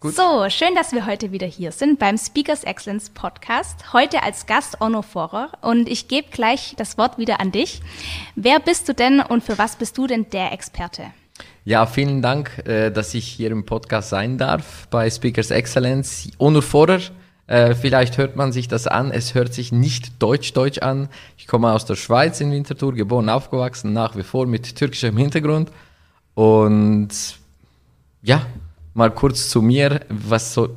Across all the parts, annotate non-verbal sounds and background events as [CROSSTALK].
Gut. So, schön, dass wir heute wieder hier sind beim Speakers Excellence Podcast. Heute als Gast Onno Vorer und ich gebe gleich das Wort wieder an dich. Wer bist du denn und für was bist du denn der Experte? Ja, vielen Dank, äh, dass ich hier im Podcast sein darf bei Speakers Excellence. Onno Vorer, äh, vielleicht hört man sich das an. Es hört sich nicht deutsch-deutsch an. Ich komme aus der Schweiz in Winterthur, geboren, aufgewachsen, nach wie vor mit türkischem Hintergrund. Und ja, mal kurz zu mir, was so,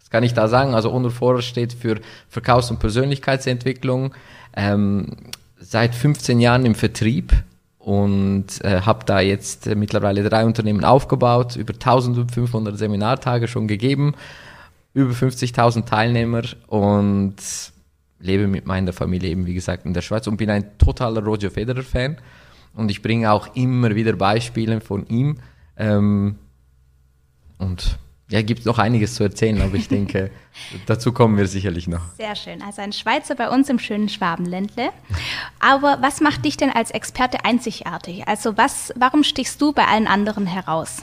was kann ich da sagen? Also Honor steht für Verkaufs- und Persönlichkeitsentwicklung, ähm, seit 15 Jahren im Vertrieb und äh, habe da jetzt äh, mittlerweile drei Unternehmen aufgebaut, über 1500 Seminartage schon gegeben, über 50.000 Teilnehmer und lebe mit meiner Familie eben, wie gesagt, in der Schweiz und bin ein totaler Roger Federer-Fan. Und ich bringe auch immer wieder Beispiele von ihm. Ähm, und ja, gibt noch einiges zu erzählen, aber ich denke, [LAUGHS] dazu kommen wir sicherlich noch. Sehr schön. Also ein Schweizer bei uns im schönen Schwabenländle. Aber was macht dich denn als Experte einzigartig? Also was, warum stichst du bei allen anderen heraus?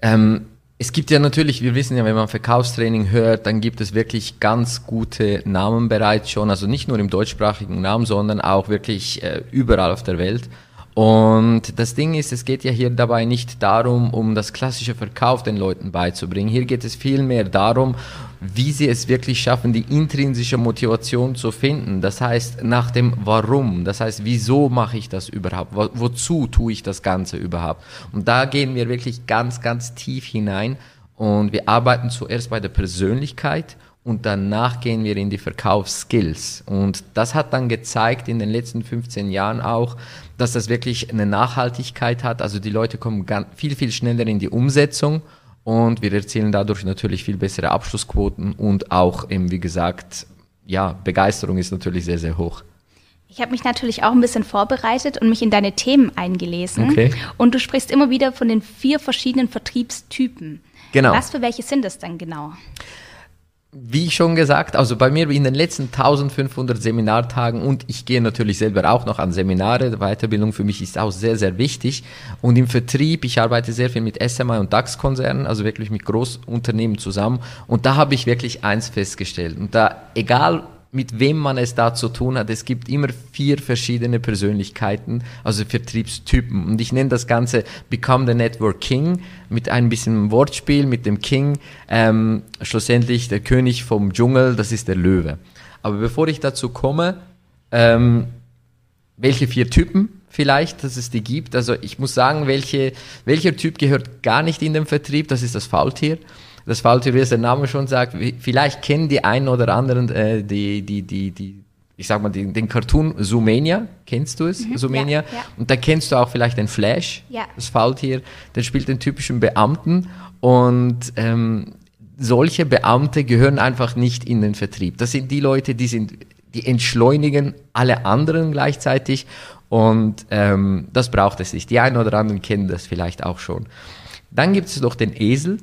Ähm, es gibt ja natürlich, wir wissen ja, wenn man Verkaufstraining hört, dann gibt es wirklich ganz gute Namen bereits schon, also nicht nur im deutschsprachigen Namen, sondern auch wirklich äh, überall auf der Welt. Und das Ding ist, es geht ja hier dabei nicht darum, um das klassische Verkauf den Leuten beizubringen. Hier geht es vielmehr darum, wie sie es wirklich schaffen, die intrinsische Motivation zu finden. Das heißt, nach dem Warum. Das heißt, wieso mache ich das überhaupt? Wo, wozu tue ich das Ganze überhaupt? Und da gehen wir wirklich ganz, ganz tief hinein. Und wir arbeiten zuerst bei der Persönlichkeit und danach gehen wir in die Verkaufsskills. Und das hat dann gezeigt in den letzten 15 Jahren auch, dass das wirklich eine Nachhaltigkeit hat. Also die Leute kommen viel, viel schneller in die Umsetzung und wir erzielen dadurch natürlich viel bessere Abschlussquoten und auch eben, wie gesagt, ja, Begeisterung ist natürlich sehr, sehr hoch. Ich habe mich natürlich auch ein bisschen vorbereitet und mich in deine Themen eingelesen. Okay. Und du sprichst immer wieder von den vier verschiedenen Vertriebstypen. Genau. Was für welche sind es dann genau? Wie schon gesagt, also bei mir in den letzten 1500 Seminartagen und ich gehe natürlich selber auch noch an Seminare, Weiterbildung für mich ist auch sehr, sehr wichtig. Und im Vertrieb, ich arbeite sehr viel mit SMI und DAX-Konzernen, also wirklich mit Großunternehmen zusammen. Und da habe ich wirklich eins festgestellt. Und da, egal mit wem man es da zu tun hat. Es gibt immer vier verschiedene Persönlichkeiten, also Vertriebstypen. Und ich nenne das Ganze Become the Network King mit ein bisschen Wortspiel mit dem King. Ähm, schlussendlich der König vom Dschungel, das ist der Löwe. Aber bevor ich dazu komme, ähm, welche vier Typen vielleicht, dass es die gibt. Also ich muss sagen, welche, welcher Typ gehört gar nicht in den Vertrieb, das ist das Faultier das Faultier, wie es der Name schon sagt, vielleicht kennen die einen oder anderen äh, die, die, die, die, ich sag mal, den, den Cartoon Zoomania, kennst du es, mhm, Zoomania? Ja, ja. Und da kennst du auch vielleicht den Flash, ja. das Faultier, der spielt den typischen Beamten und ähm, solche Beamte gehören einfach nicht in den Vertrieb. Das sind die Leute, die sind, die entschleunigen alle anderen gleichzeitig und ähm, das braucht es nicht. Die einen oder anderen kennen das vielleicht auch schon. Dann gibt es noch den Esel,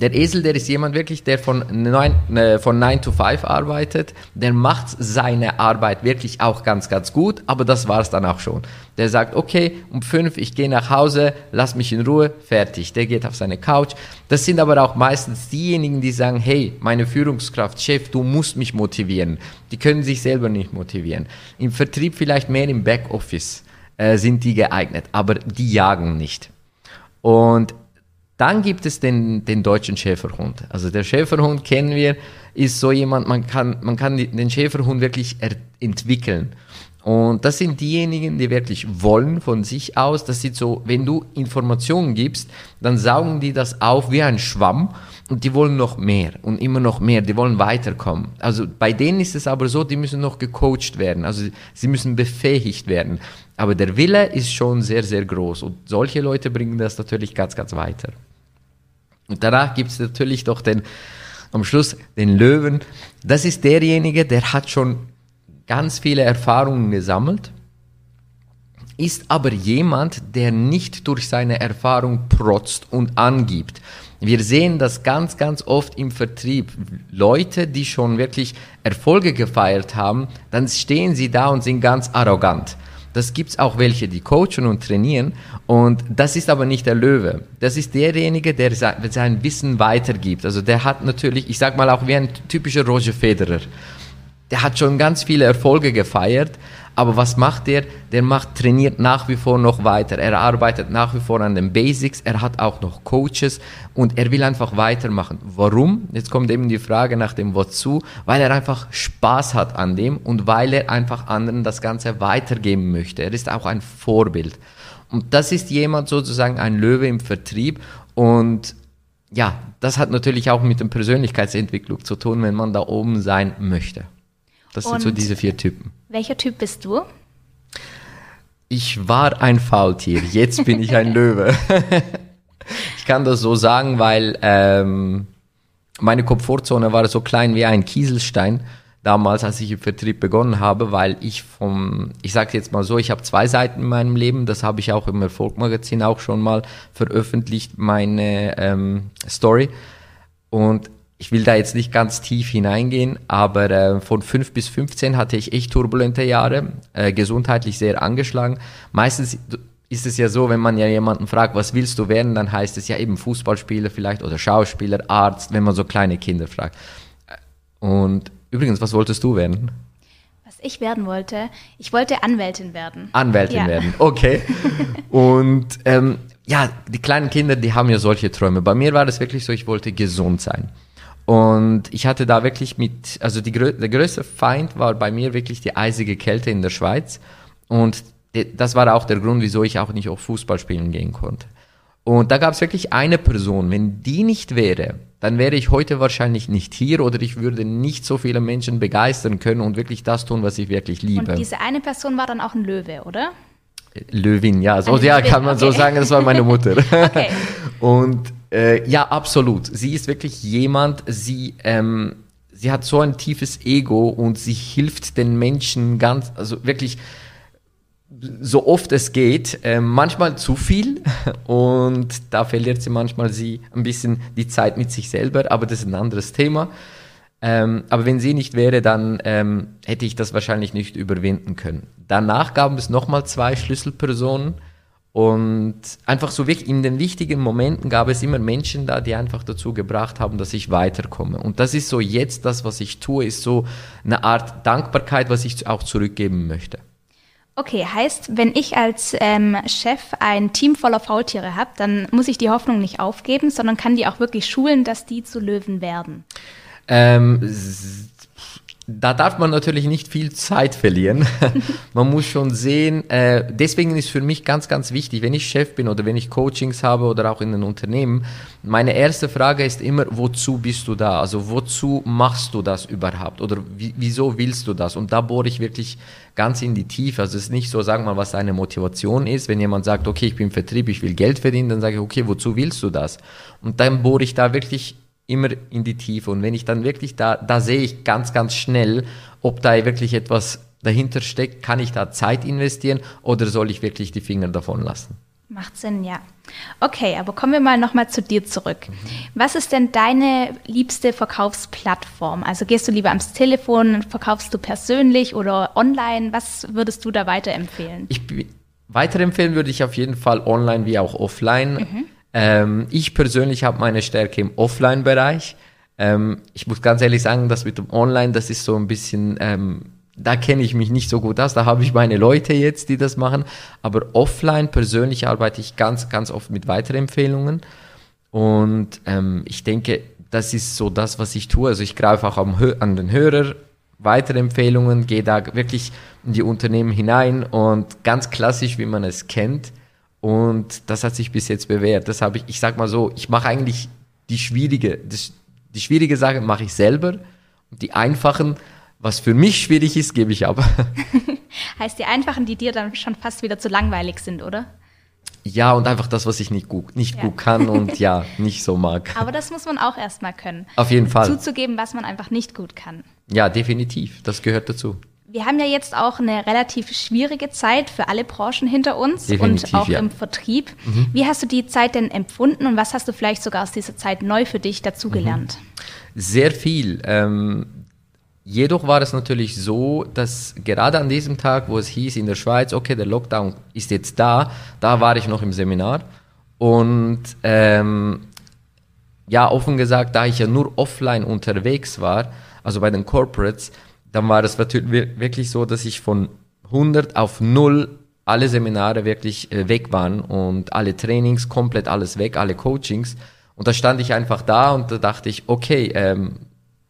der Esel, der ist jemand wirklich, der von 9, äh, von 9 to 5 arbeitet. Der macht seine Arbeit wirklich auch ganz, ganz gut, aber das war's dann auch schon. Der sagt, okay, um 5, ich gehe nach Hause, lass mich in Ruhe, fertig. Der geht auf seine Couch. Das sind aber auch meistens diejenigen, die sagen, hey, meine Führungskraft, Chef, du musst mich motivieren. Die können sich selber nicht motivieren. Im Vertrieb vielleicht mehr im Backoffice äh, sind die geeignet, aber die jagen nicht. Und dann gibt es den, den deutschen Schäferhund. Also der Schäferhund kennen wir, ist so jemand, man kann, man kann den Schäferhund wirklich entwickeln. Und das sind diejenigen, die wirklich wollen von sich aus. Das sind so, wenn du Informationen gibst, dann saugen die das auf wie ein Schwamm und die wollen noch mehr und immer noch mehr, die wollen weiterkommen. Also bei denen ist es aber so, die müssen noch gecoacht werden, also sie müssen befähigt werden. Aber der Wille ist schon sehr, sehr groß und solche Leute bringen das natürlich ganz, ganz weiter. Und danach gibt es natürlich doch den, am Schluss den Löwen. Das ist derjenige, der hat schon ganz viele Erfahrungen gesammelt, ist aber jemand, der nicht durch seine Erfahrung protzt und angibt. Wir sehen das ganz, ganz oft im Vertrieb. Leute, die schon wirklich Erfolge gefeiert haben, dann stehen sie da und sind ganz arrogant. Das gibt's auch welche, die coachen und trainieren. Und das ist aber nicht der Löwe. Das ist derjenige, der sein Wissen weitergibt. Also der hat natürlich, ich sag mal auch wie ein typischer Roger Federer. Der hat schon ganz viele Erfolge gefeiert, aber was macht der? Der macht, trainiert nach wie vor noch weiter. Er arbeitet nach wie vor an den Basics. Er hat auch noch Coaches und er will einfach weitermachen. Warum? Jetzt kommt eben die Frage nach dem Wozu. Weil er einfach Spaß hat an dem und weil er einfach anderen das Ganze weitergeben möchte. Er ist auch ein Vorbild. Und das ist jemand sozusagen ein Löwe im Vertrieb und ja, das hat natürlich auch mit der Persönlichkeitsentwicklung zu tun, wenn man da oben sein möchte. Das sind so diese vier Typen. Welcher Typ bist du? Ich war ein Faultier, jetzt bin ich ein [LAUGHS] Löwe. [LAUGHS] ich kann das so sagen, weil ähm, meine Komfortzone war so klein wie ein Kieselstein damals, als ich im Vertrieb begonnen habe, weil ich vom, ich sage jetzt mal so, ich habe zwei Seiten in meinem Leben, das habe ich auch im Erfolgmagazin auch schon mal veröffentlicht, meine ähm, Story. Und ich will da jetzt nicht ganz tief hineingehen, aber äh, von 5 bis 15 hatte ich echt turbulente Jahre, äh, gesundheitlich sehr angeschlagen. Meistens ist es ja so, wenn man ja jemanden fragt, was willst du werden, dann heißt es ja eben Fußballspieler vielleicht oder Schauspieler, Arzt, wenn man so kleine Kinder fragt. Und übrigens, was wolltest du werden? Was ich werden wollte, ich wollte Anwältin werden. Anwältin ja. werden, okay. [LAUGHS] Und ähm, ja, die kleinen Kinder, die haben ja solche Träume. Bei mir war das wirklich so, ich wollte gesund sein. Und ich hatte da wirklich mit, also die, der größte Feind war bei mir wirklich die eisige Kälte in der Schweiz. Und das war auch der Grund, wieso ich auch nicht auf Fußball spielen gehen konnte. Und da gab es wirklich eine Person, wenn die nicht wäre, dann wäre ich heute wahrscheinlich nicht hier oder ich würde nicht so viele Menschen begeistern können und wirklich das tun, was ich wirklich liebe. Und diese eine Person war dann auch ein Löwe, oder? Löwin, ja, so ja, kann man okay. so sagen, das war meine Mutter. [LAUGHS] okay. Und äh, ja, absolut. Sie ist wirklich jemand, sie, ähm, sie hat so ein tiefes Ego und sie hilft den Menschen ganz, also wirklich so oft es geht, äh, manchmal zu viel [LAUGHS] und da verliert sie manchmal sie ein bisschen die Zeit mit sich selber, aber das ist ein anderes Thema. Ähm, aber wenn sie nicht wäre, dann ähm, hätte ich das wahrscheinlich nicht überwinden können. Danach gab es nochmal zwei Schlüsselpersonen, und einfach so wirklich in den wichtigen Momenten gab es immer Menschen da, die einfach dazu gebracht haben, dass ich weiterkomme. Und das ist so jetzt das, was ich tue, ist so eine Art Dankbarkeit, was ich auch zurückgeben möchte. Okay, heißt, wenn ich als ähm, Chef ein Team voller Faultiere habe, dann muss ich die Hoffnung nicht aufgeben, sondern kann die auch wirklich schulen, dass die zu Löwen werden. Ähm, da darf man natürlich nicht viel Zeit verlieren. [LAUGHS] man muss schon sehen, äh, deswegen ist für mich ganz, ganz wichtig, wenn ich Chef bin oder wenn ich Coachings habe oder auch in einem Unternehmen, meine erste Frage ist immer, wozu bist du da? Also wozu machst du das überhaupt? Oder wieso willst du das? Und da bohre ich wirklich ganz in die Tiefe. Also es ist nicht so, sagen wir mal, was deine Motivation ist. Wenn jemand sagt, okay, ich bin Vertrieb, ich will Geld verdienen, dann sage ich, okay, wozu willst du das? Und dann bohre ich da wirklich immer in die Tiefe. Und wenn ich dann wirklich da, da sehe ich ganz, ganz schnell, ob da wirklich etwas dahinter steckt, kann ich da Zeit investieren oder soll ich wirklich die Finger davon lassen? Macht Sinn, ja. Okay, aber kommen wir mal nochmal zu dir zurück. Mhm. Was ist denn deine liebste Verkaufsplattform? Also gehst du lieber ans Telefon, verkaufst du persönlich oder online? Was würdest du da weiterempfehlen? Ich, weiterempfehlen würde ich auf jeden Fall online wie auch offline. Mhm. Ähm, ich persönlich habe meine Stärke im Offline-Bereich. Ähm, ich muss ganz ehrlich sagen, das mit dem Online, das ist so ein bisschen, ähm, da kenne ich mich nicht so gut aus. Da habe ich meine Leute jetzt, die das machen. Aber offline persönlich arbeite ich ganz, ganz oft mit Weiterempfehlungen. Und ähm, ich denke, das ist so das, was ich tue. Also ich greife auch an den Hörer Weiterempfehlungen, gehe da wirklich in die Unternehmen hinein und ganz klassisch, wie man es kennt, und das hat sich bis jetzt bewährt. Das habe ich, ich sag mal so, ich mache eigentlich die schwierige, das, die schwierige Sache mache ich selber. Und die einfachen, was für mich schwierig ist, gebe ich ab. [LAUGHS] heißt die einfachen, die dir dann schon fast wieder zu langweilig sind, oder? Ja, und einfach das, was ich nicht gut, nicht ja. gut kann und [LAUGHS] ja, nicht so mag. Aber das muss man auch erstmal können. Auf jeden Fall. Zuzugeben, was man einfach nicht gut kann. Ja, definitiv. Das gehört dazu. Wir haben ja jetzt auch eine relativ schwierige Zeit für alle Branchen hinter uns Definitiv, und auch ja. im Vertrieb. Mhm. Wie hast du die Zeit denn empfunden und was hast du vielleicht sogar aus dieser Zeit neu für dich dazugelernt? Mhm. Sehr viel. Ähm, jedoch war es natürlich so, dass gerade an diesem Tag, wo es hieß in der Schweiz, okay, der Lockdown ist jetzt da, da war ich noch im Seminar und ähm, ja, offen gesagt, da ich ja nur offline unterwegs war, also bei den Corporates, dann war es wirklich so, dass ich von 100 auf 0 alle Seminare wirklich äh, weg waren und alle Trainings, komplett alles weg, alle Coachings. Und da stand ich einfach da und da dachte ich, okay, ähm,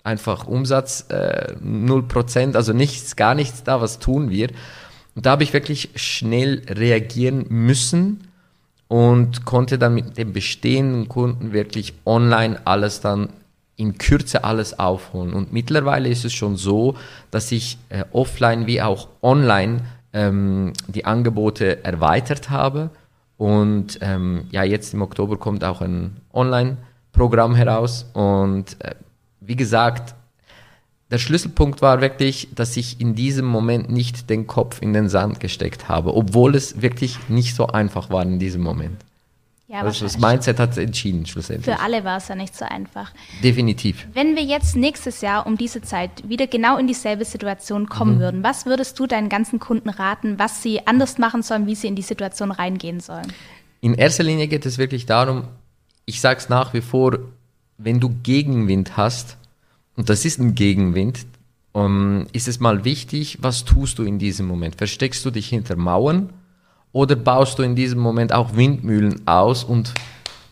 einfach Umsatz äh, 0%, also nichts, gar nichts da, was tun wir? Und da habe ich wirklich schnell reagieren müssen und konnte dann mit dem bestehenden Kunden wirklich online alles dann in Kürze alles aufholen. Und mittlerweile ist es schon so, dass ich äh, offline wie auch online ähm, die Angebote erweitert habe. Und ähm, ja, jetzt im Oktober kommt auch ein Online-Programm heraus. Und äh, wie gesagt, der Schlüsselpunkt war wirklich, dass ich in diesem Moment nicht den Kopf in den Sand gesteckt habe, obwohl es wirklich nicht so einfach war in diesem Moment. Ja, also das Mindset hat entschieden schlussendlich. Für alle war es ja nicht so einfach. Definitiv. Wenn wir jetzt nächstes Jahr um diese Zeit wieder genau in dieselbe Situation kommen mhm. würden, was würdest du deinen ganzen Kunden raten, was sie anders machen sollen, wie sie in die Situation reingehen sollen? In erster Linie geht es wirklich darum, ich sage es nach wie vor, wenn du Gegenwind hast, und das ist ein Gegenwind, um, ähm, ist es mal wichtig, was tust du in diesem Moment? Versteckst du dich hinter Mauern? Oder baust du in diesem Moment auch Windmühlen aus und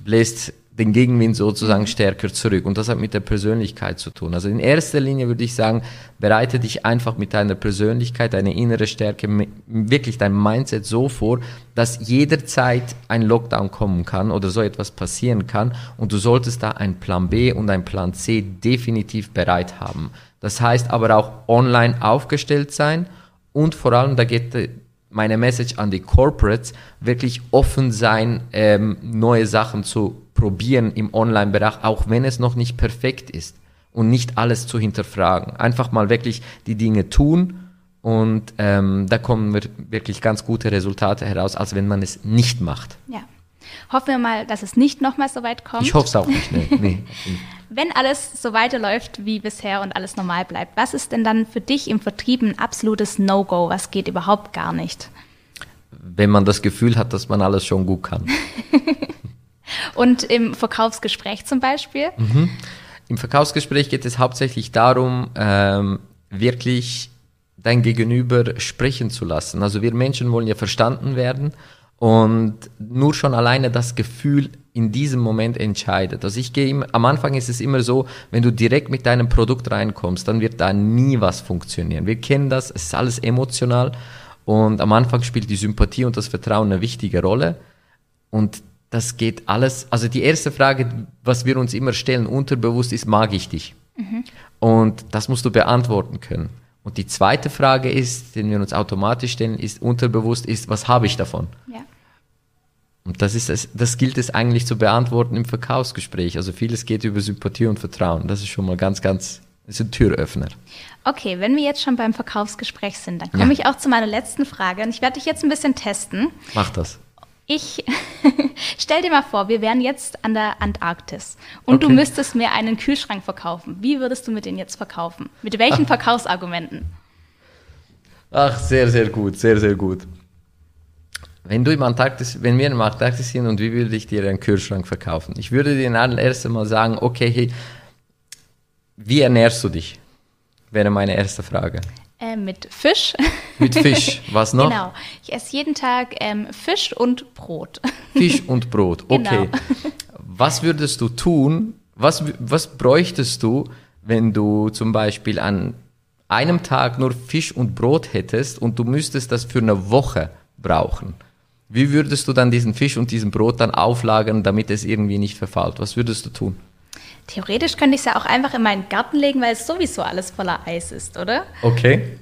bläst den Gegenwind sozusagen stärker zurück. Und das hat mit der Persönlichkeit zu tun. Also in erster Linie würde ich sagen, bereite dich einfach mit deiner Persönlichkeit, deine innere Stärke, wirklich dein Mindset so vor, dass jederzeit ein Lockdown kommen kann oder so etwas passieren kann. Und du solltest da einen Plan B und einen Plan C definitiv bereit haben. Das heißt aber auch online aufgestellt sein und vor allem, da geht meine Message an die Corporates, wirklich offen sein, ähm, neue Sachen zu probieren im Online-Bereich, auch wenn es noch nicht perfekt ist und nicht alles zu hinterfragen. Einfach mal wirklich die Dinge tun und ähm, da kommen wirklich ganz gute Resultate heraus, als wenn man es nicht macht. Ja. Hoffen wir mal, dass es nicht nochmal so weit kommt. Ich hoffe es auch nicht. Nee, nee. [LAUGHS] Wenn alles so weiterläuft wie bisher und alles normal bleibt, was ist denn dann für dich im Vertrieb ein absolutes No-Go? Was geht überhaupt gar nicht? Wenn man das Gefühl hat, dass man alles schon gut kann. [LAUGHS] und im Verkaufsgespräch zum Beispiel? Mhm. Im Verkaufsgespräch geht es hauptsächlich darum, ähm, wirklich dein Gegenüber sprechen zu lassen. Also wir Menschen wollen ja verstanden werden und nur schon alleine das Gefühl in diesem Moment entscheidet. Also ich gehe immer, am Anfang ist es immer so, wenn du direkt mit deinem Produkt reinkommst, dann wird da nie was funktionieren. Wir kennen das, es ist alles emotional und am Anfang spielt die Sympathie und das Vertrauen eine wichtige Rolle und das geht alles, also die erste Frage, was wir uns immer stellen, unterbewusst ist, mag ich dich? Mhm. Und das musst du beantworten können. Und die zweite Frage ist, den wir uns automatisch stellen, ist unterbewusst, ist, was habe ich davon? Ja. Und das, ist, das gilt es eigentlich zu beantworten im Verkaufsgespräch. Also vieles geht über Sympathie und Vertrauen. Das ist schon mal ganz, ganz, das ist ein Türöffner. Okay, wenn wir jetzt schon beim Verkaufsgespräch sind, dann komme ja. ich auch zu meiner letzten Frage. Und ich werde dich jetzt ein bisschen testen. Mach das. Ich [LAUGHS] stell dir mal vor, wir wären jetzt an der Antarktis und okay. du müsstest mir einen Kühlschrank verkaufen. Wie würdest du mir den jetzt verkaufen? Mit welchen Ach. Verkaufsargumenten? Ach, sehr, sehr gut, sehr, sehr gut. Wenn du im Antarktis, wenn wir im Antarktis sind und wie würde ich dir einen Kühlschrank verkaufen? Ich würde dir erst einmal sagen, okay, hey, wie ernährst du dich? Wäre meine erste Frage. Äh, mit Fisch. [LAUGHS] Mit Fisch. Was noch? Genau. Ich esse jeden Tag ähm, Fisch und Brot. [LAUGHS] Fisch und Brot. Okay. Genau. Was würdest du tun? Was, was bräuchtest du, wenn du zum Beispiel an einem Tag nur Fisch und Brot hättest und du müsstest das für eine Woche brauchen? Wie würdest du dann diesen Fisch und diesen Brot dann auflagern, damit es irgendwie nicht verfault? Was würdest du tun? Theoretisch könnte ich es ja auch einfach in meinen Garten legen, weil es sowieso alles voller Eis ist, oder? Okay.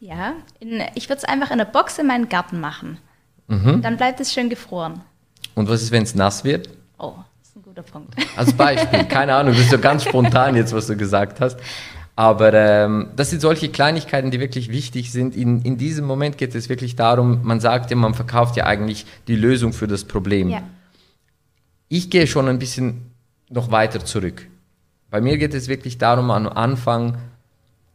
Ja, in, ich würde es einfach in eine Box in meinen Garten machen. Mhm. Dann bleibt es schön gefroren. Und was ist, wenn es nass wird? Oh, das ist ein guter Punkt. Als Beispiel, [LAUGHS] keine Ahnung, das ist so ganz spontan jetzt, was du gesagt hast. Aber ähm, das sind solche Kleinigkeiten, die wirklich wichtig sind. In, in diesem Moment geht es wirklich darum, man sagt ja, man verkauft ja eigentlich die Lösung für das Problem. Ja. Ich gehe schon ein bisschen noch weiter zurück. Bei mir geht es wirklich darum, am Anfang,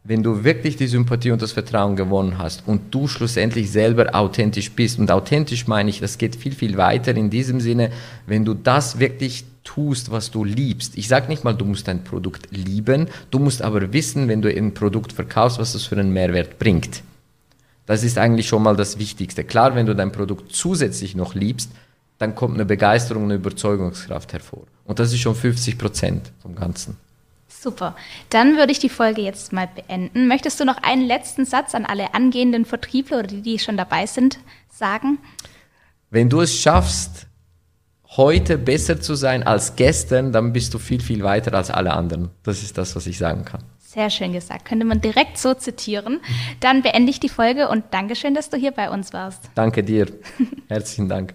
wenn du wirklich die Sympathie und das Vertrauen gewonnen hast und du schlussendlich selber authentisch bist, und authentisch meine ich, das geht viel, viel weiter in diesem Sinne, wenn du das wirklich tust, was du liebst. Ich sage nicht mal, du musst dein Produkt lieben, du musst aber wissen, wenn du ein Produkt verkaufst, was das für einen Mehrwert bringt. Das ist eigentlich schon mal das Wichtigste. Klar, wenn du dein Produkt zusätzlich noch liebst, dann kommt eine Begeisterung, eine Überzeugungskraft hervor. Und das ist schon 50 Prozent vom Ganzen. Super. Dann würde ich die Folge jetzt mal beenden. Möchtest du noch einen letzten Satz an alle angehenden Vertriebler oder die, die schon dabei sind, sagen? Wenn du es schaffst, heute besser zu sein als gestern, dann bist du viel, viel weiter als alle anderen. Das ist das, was ich sagen kann. Sehr schön gesagt. Könnte man direkt so zitieren. Dann beende ich die Folge und Dankeschön, dass du hier bei uns warst. Danke dir. Herzlichen Dank.